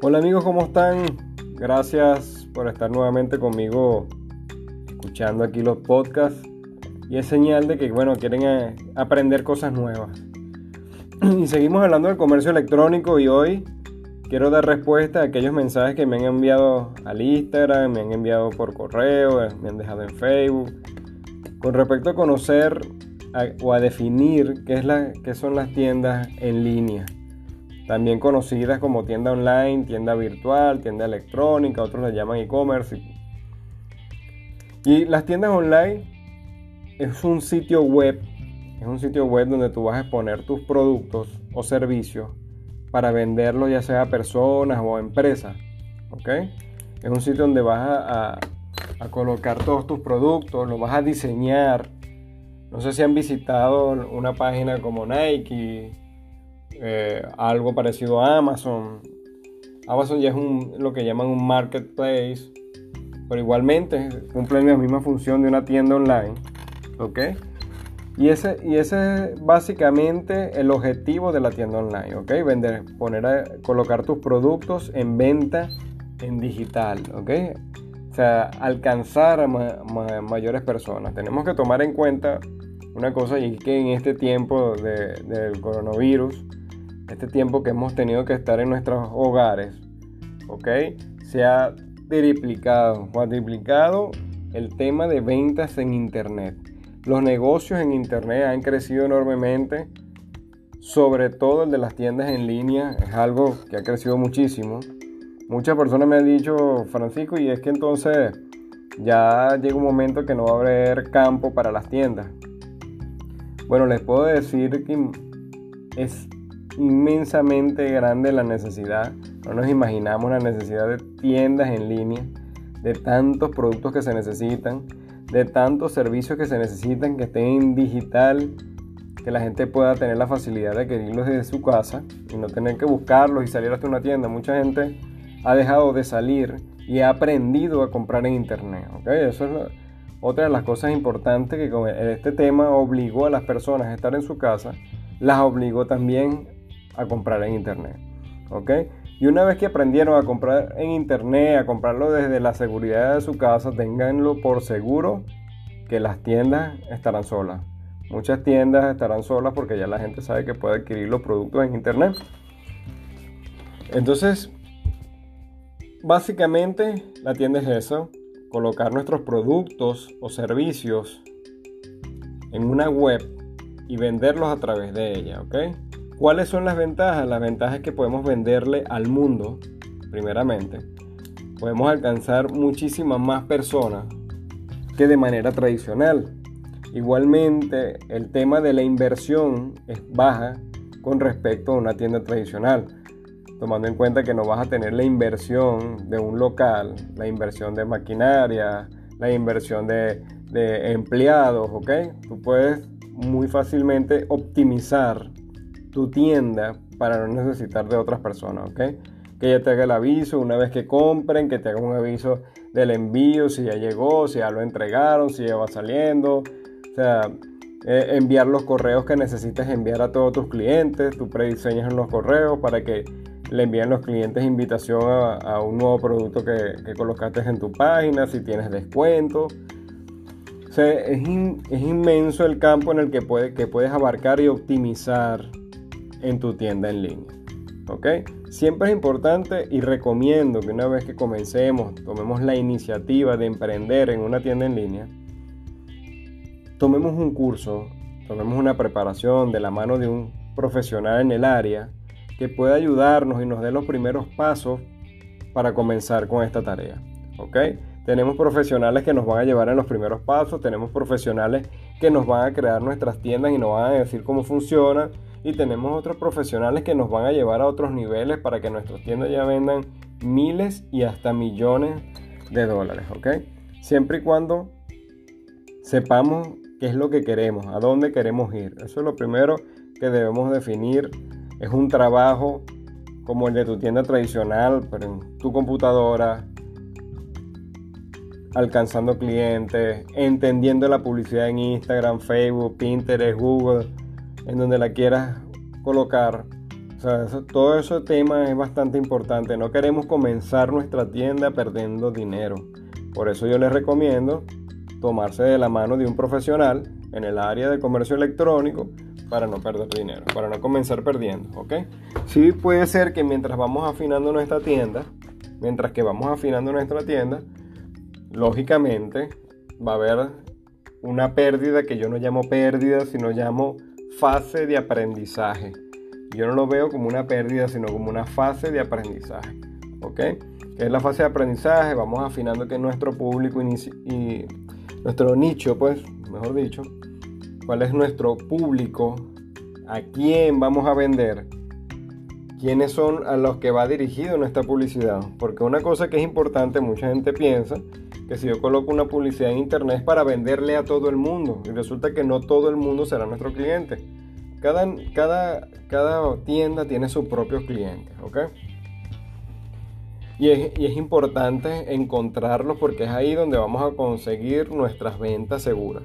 Hola amigos, ¿cómo están? Gracias por estar nuevamente conmigo escuchando aquí los podcasts. Y es señal de que, bueno, quieren eh, aprender cosas nuevas. Y seguimos hablando del comercio electrónico y hoy quiero dar respuesta a aquellos mensajes que me han enviado al Instagram, me han enviado por correo, eh, me han dejado en Facebook. Con respecto a conocer o a definir qué, es la, qué son las tiendas en línea también conocidas como tienda online, tienda virtual, tienda electrónica, otros la llaman e-commerce. Y las tiendas online es un sitio web, es un sitio web donde tú vas a exponer tus productos o servicios para venderlos ya sea a personas o a empresas. Es un sitio donde vas a, colocar todos tus productos, los vas a diseñar. No sé si han visitado una página como Nike, eh, algo parecido a Amazon. Amazon ya es lo que llaman un marketplace, pero igualmente cumple la misma función de una tienda online. ¿Ok? Y ese, y ese es básicamente el objetivo de la tienda online, ¿ok? Vender, poner a, colocar tus productos en venta en digital, ¿ok? O sea, alcanzar a mayores personas. Tenemos que tomar en cuenta una cosa y es que en este tiempo del coronavirus, este tiempo que hemos tenido que estar en nuestros hogares, ¿ok? Se ha triplicado, cuadriplicado el tema de ventas en Internet. Los negocios en Internet han crecido enormemente, sobre todo el de las tiendas en línea, es algo que ha crecido muchísimo. Muchas personas me han dicho, Francisco, y es que entonces ya llega un momento que no va a haber campo para las tiendas. Bueno, les puedo decir que es inmensamente grande la necesidad. No nos imaginamos la necesidad de tiendas en línea, de tantos productos que se necesitan, de tantos servicios que se necesitan que estén en digital, que la gente pueda tener la facilidad de adquirirlos desde su casa y no tener que buscarlos y salir hasta una tienda. Mucha gente ha dejado de salir y ha aprendido a comprar en internet. Eso es otra de las cosas importantes que con este tema obligó a las personas a estar en su casa, las obligó también a comprar en internet. ¿Ok? Y una vez que aprendieron a comprar en internet, a comprarlo desde la seguridad de su casa, ténganlo por seguro que las tiendas estarán solas. Muchas tiendas estarán solas porque ya la gente sabe que puede adquirir los productos en internet. Entonces, básicamente la tienda es eso, colocar nuestros productos o servicios en una web y venderlos a través de ella, ¿ok? ¿Cuáles son las ventajas? Las ventajas que podemos venderle al mundo, primeramente. Podemos alcanzar muchísimas más personas que de manera tradicional. Igualmente, el tema de la inversión es baja con respecto a una tienda tradicional, tomando en cuenta que no vas a tener la inversión de un local, la inversión de maquinaria, la inversión de, de empleados, ¿ok? Tú puedes muy fácilmente optimizar tu tienda para no necesitar de otras personas, ¿ok? Que ya te haga el aviso una vez que compren, que te haga un aviso del envío, si ya llegó, si ya lo entregaron, si ya va saliendo. O sea, eh, enviar los correos que necesitas enviar a todos tus clientes. Tú prediseñas los correos para que le envíen los clientes invitación a, un nuevo producto que, que, colocaste en tu página, si tienes descuento. O sea, es, es inmenso el campo en el que, puede, que puedes abarcar y optimizar en tu tienda en línea. ¿Ok? Siempre es importante y recomiendo que una vez que comencemos, tomemos la iniciativa de emprender en una tienda en línea, tomemos un curso, tomemos una preparación de la mano de un profesional en el área que pueda ayudarnos y nos dé los primeros pasos para comenzar con esta tarea. ¿Ok? Tenemos profesionales que nos van a llevar en los primeros pasos, tenemos profesionales que nos van a crear nuestras tiendas y nos van a decir cómo funciona y tenemos otros profesionales que nos van a llevar a otros niveles para que nuestras tiendas ya vendan miles y hasta millones de dólares, ¿ok? Siempre y cuando sepamos qué es lo que queremos, a dónde queremos ir. Eso es lo primero que debemos definir. Es un trabajo como el de tu tienda tradicional, pero en tu computadora, alcanzando clientes, entendiendo la publicidad en Instagram, Facebook, Pinterest, Google en donde la quieras colocar, O sea, todo ese tema es bastante importante. No queremos comenzar nuestra tienda perdiendo dinero. Por eso yo les recomiendo tomarse de la mano de un profesional en el área de comercio electrónico para no perder dinero, para no comenzar perdiendo, ¿ok? Sí puede ser que mientras vamos afinando nuestra tienda, mientras que vamos afinando nuestra tienda, lógicamente va a haber una pérdida que yo no llamo pérdida, sino llamo fase de aprendizaje. Yo no lo veo como una pérdida, sino como una fase de aprendizaje. ¿Ok? ¿Qué es la fase de aprendizaje? Vamos afinando que nuestro público y nuestro nicho, pues, mejor dicho, cuál es nuestro público, a quién vamos a vender, quiénes son a los que va dirigido nuestra publicidad. Porque una cosa que es importante, mucha gente piensa que si yo coloco una publicidad en internet es para venderle a todo el mundo. Y resulta que no todo el mundo será nuestro cliente. Cada, cada, cada tienda tiene sus propios clientes, ¿ok? Y es, importante encontrarlos porque es ahí donde vamos a conseguir nuestras ventas seguras.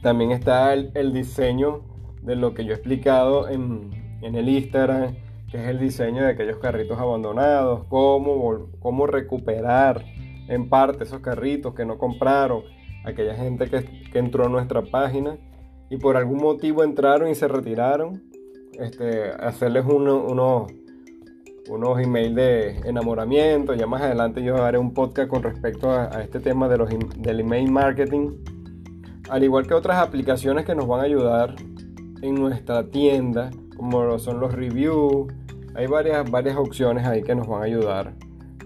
También está el, el diseño de lo que yo he explicado en, en el Instagram, que es el diseño de aquellos carritos abandonados, cómo, cómo recuperar en parte esos carritos que no compraron, aquella gente que, que, entró a nuestra página y por algún motivo entraron y se retiraron, este, hacerles uno, uno, unos emails de enamoramiento. Ya más adelante yo haré un podcast con respecto a, a este tema de los, del email marketing, al igual que otras aplicaciones que nos van a ayudar en nuestra tienda como son los reviews. Hay varias, varias opciones ahí que nos van a ayudar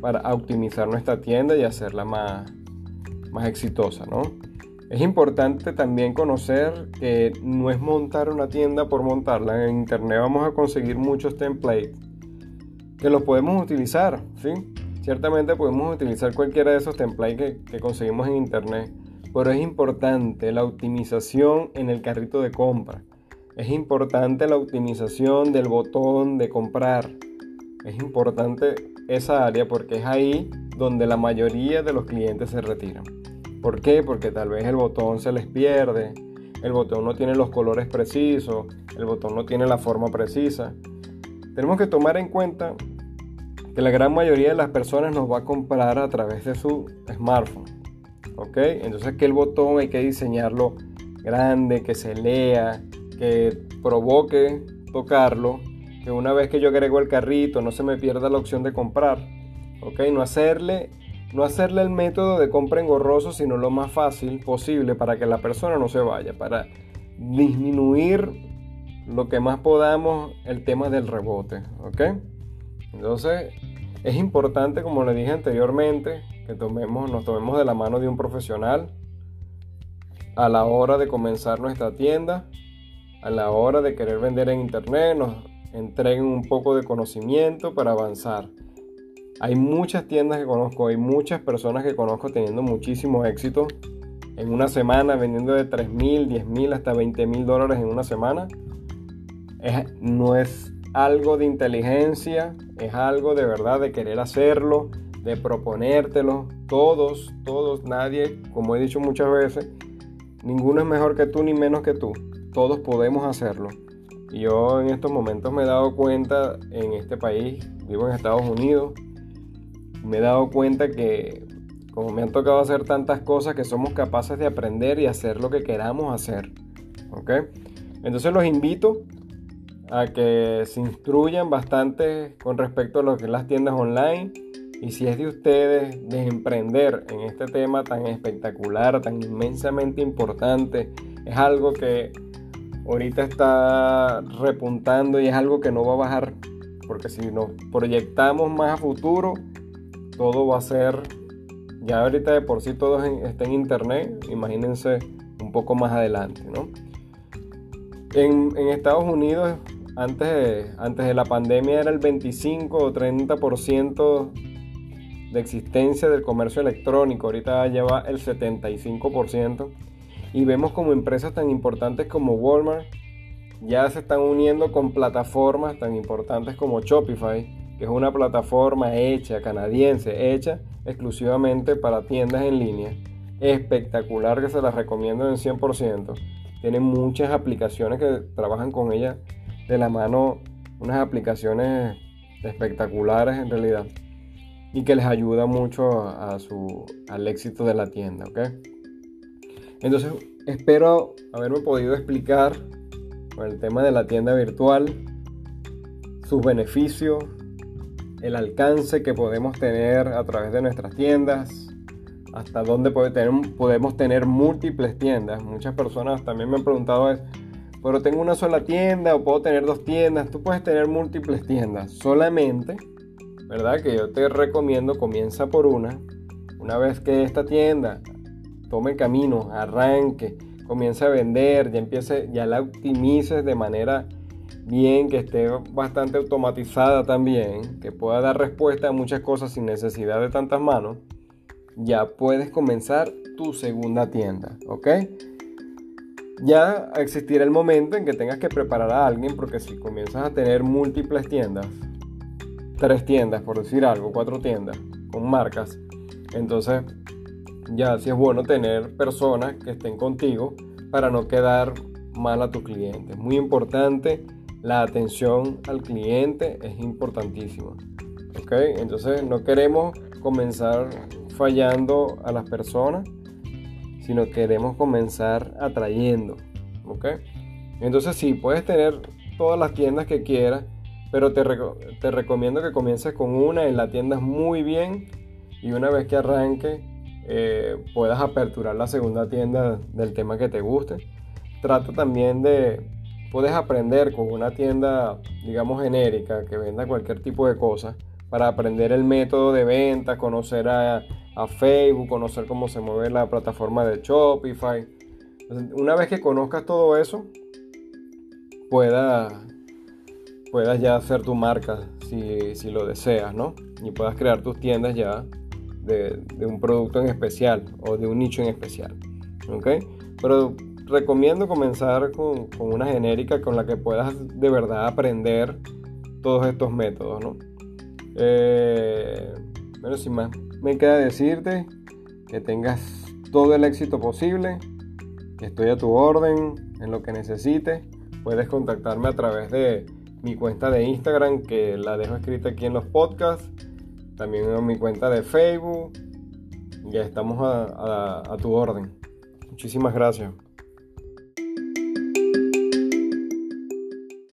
para optimizar nuestra tienda y hacerla más, más exitosa, ¿no? Es importante también conocer que no es montar una tienda por montarla. En internet vamos a conseguir muchos templates que los podemos utilizar, ¿sí? Ciertamente podemos utilizar cualquiera de esos templates que, que conseguimos en internet, pero es importante la optimización en el carrito de compra. Es importante la optimización del botón de comprar. Es importante esa área porque es ahí donde la mayoría de los clientes se retiran. ¿Por qué? Porque tal vez el botón se les pierde, el botón no tiene los colores precisos, el botón no tiene la forma precisa. Tenemos que tomar en cuenta que la gran mayoría de las personas nos va a comprar a través de su smartphone. ¿Ok? Entonces que el botón hay que diseñarlo grande, que se lea, que provoque tocarlo, que una vez que yo agrego el carrito no se me pierda la opción de comprar. ¿Ok? No hacerle, no hacerle el método de compra engorroso, sino lo más fácil posible para que la persona no se vaya, para disminuir lo que más podamos el tema del rebote. ¿Ok? Entonces, es importante, como le dije anteriormente, que tomemos, nos tomemos de la mano de un profesional a la hora de comenzar nuestra tienda a la hora de querer vender en internet entreguen un poco de conocimiento para avanzar. Hay muchas tiendas que conozco, hay muchas personas que conozco teniendo muchísimo éxito en una semana vendiendo de 3 mil, 10 mil hasta 20 mil dólares en una semana. no es algo de inteligencia, es algo de verdad de querer hacerlo, de proponértelo. Todos, todos, nadie, como he dicho muchas veces, ninguno es mejor que tú ni menos que tú todos podemos hacerlo. Yo en estos momentos me he dado cuenta en este país, vivo en Estados Unidos, me he dado cuenta que como me han tocado hacer tantas cosas que somos capaces de aprender y hacer lo que queramos hacer. ¿Ok? Entonces los invito a que se instruyan bastante con respecto a lo que es las tiendas online. Y si es de ustedes de emprender en este tema tan espectacular, tan inmensamente importante, es algo que ahorita está repuntando y es algo que no va a bajar, porque si nos proyectamos más a futuro, todo va a ser, ya ahorita de por sí todo está en internet, imagínense un poco más adelante, ¿no? En, Estados Unidos, antes de, antes de la pandemia era el 25 o 30% de existencia del comercio electrónico, ahorita lleva el 75% y vemos como empresas tan importantes como Walmart ya se están uniendo con plataformas tan importantes como Shopify, que es una plataforma hecha, canadiense, hecha exclusivamente para tiendas en línea. Espectacular que se las recomiendo en 100%. Tiene muchas aplicaciones que trabajan con ella de la mano unas aplicaciones espectaculares en realidad y que les ayuda mucho a, su, al éxito de la tienda, ¿ok? Entonces espero haberme podido explicar con el tema de la tienda virtual, sus beneficios, el alcance que podemos tener a través de nuestras tiendas, hasta dónde podemos tener múltiples tiendas. Muchas personas también me han preguntado, pero tengo una sola tienda o puedo tener dos tiendas. Tú puedes tener múltiples tiendas. Solamente, ¿verdad? Que yo te recomiendo, comienza por una. Una vez que esta tienda tome el camino, arranque, comience a vender, ya empiece, ya la optimices de manera bien, que esté bastante automatizada también, que pueda dar respuesta a muchas cosas sin necesidad de tantas manos ya puedes comenzar tu segunda tienda, ¿ok? Ya existirá el momento en que tengas que preparar a alguien porque si comienzas a tener múltiples tiendas, tres tiendas por decir algo, cuatro tiendas con marcas, entonces ya sí es bueno tener personas que estén contigo para no quedar mal a tu cliente. Muy importante, la atención al cliente es importantísima. ¿Ok? Entonces no queremos comenzar fallando a las personas, sino queremos comenzar atrayendo. ¿Ok? Entonces sí, puedes tener todas las tiendas que quieras, pero te, te recomiendo que comiences con una y la tiendas muy bien y una vez que arranque eh, puedas aperturar la segunda tienda del tema que te guste. Trata también de, puedes aprender con una tienda, digamos, genérica que venda cualquier tipo de cosas para aprender el método de venta, conocer a, Facebook, conocer cómo se mueve la plataforma de Shopify. Una vez que conozcas todo eso, puedas, puedas ya hacer tu marca si, lo deseas, ¿no? Y puedas crear tus tiendas ya de, un producto en especial o de un nicho en especial. ¿Ok? Pero recomiendo comenzar con, con una genérica con la que puedas de verdad aprender todos estos métodos, ¿no? Eh, bueno, sin más, me queda decirte que tengas todo el éxito posible. Estoy a tu orden en lo que necesites. Puedes contactarme a través de mi cuenta de Instagram que la dejo escrita aquí en los podcasts. También en mi cuenta de Facebook. Ya estamos a tu orden. Muchísimas gracias.